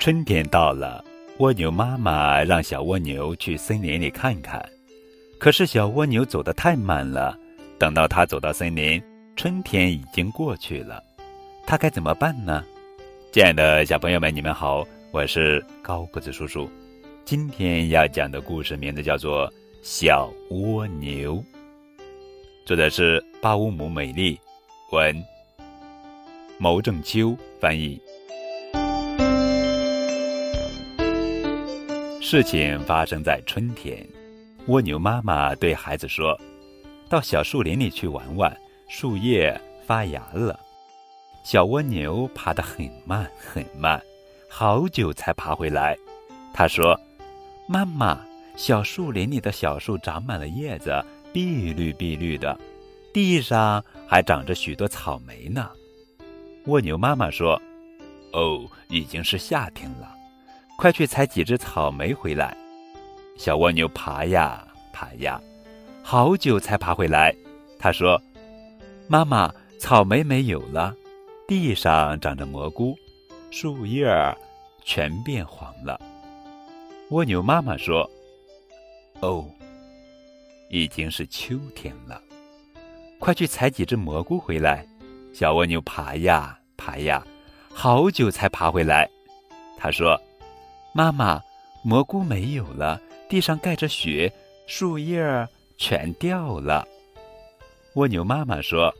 春天到了，蜗牛妈妈让小蜗牛去森林里看看。可是小蜗牛走得太慢了，等到它走到森林，春天已经过去了。它该怎么办呢？亲爱的小朋友们，你们好，我是高个子叔叔。今天要讲的故事名字叫做《小蜗牛》，作者是巴乌姆美丽，文，牟正秋翻译。事情发生在春天，蜗牛妈妈对孩子说：“到小树林里去玩玩，树叶发芽了。”小蜗牛爬得很慢很慢，好久才爬回来。他说：“妈妈，小树林里的小树长满了叶子，碧绿碧绿的，地上还长着许多草莓呢。”蜗牛妈妈说：“哦，已经是夏天了。”快去采几只草莓回来！小蜗牛爬呀爬呀，好久才爬回来。他说：“妈妈，草莓没有了，地上长着蘑菇，树叶儿全变黄了。”蜗牛妈妈说：“哦，已经是秋天了，快去采几只蘑菇回来！”小蜗牛爬呀爬呀，好久才爬回来。他说。妈妈，蘑菇没有了，地上盖着雪，树叶儿全掉了。蜗牛妈妈说：“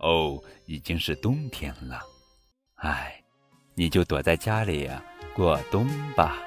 哦，已经是冬天了，哎，你就躲在家里呀，过冬吧。”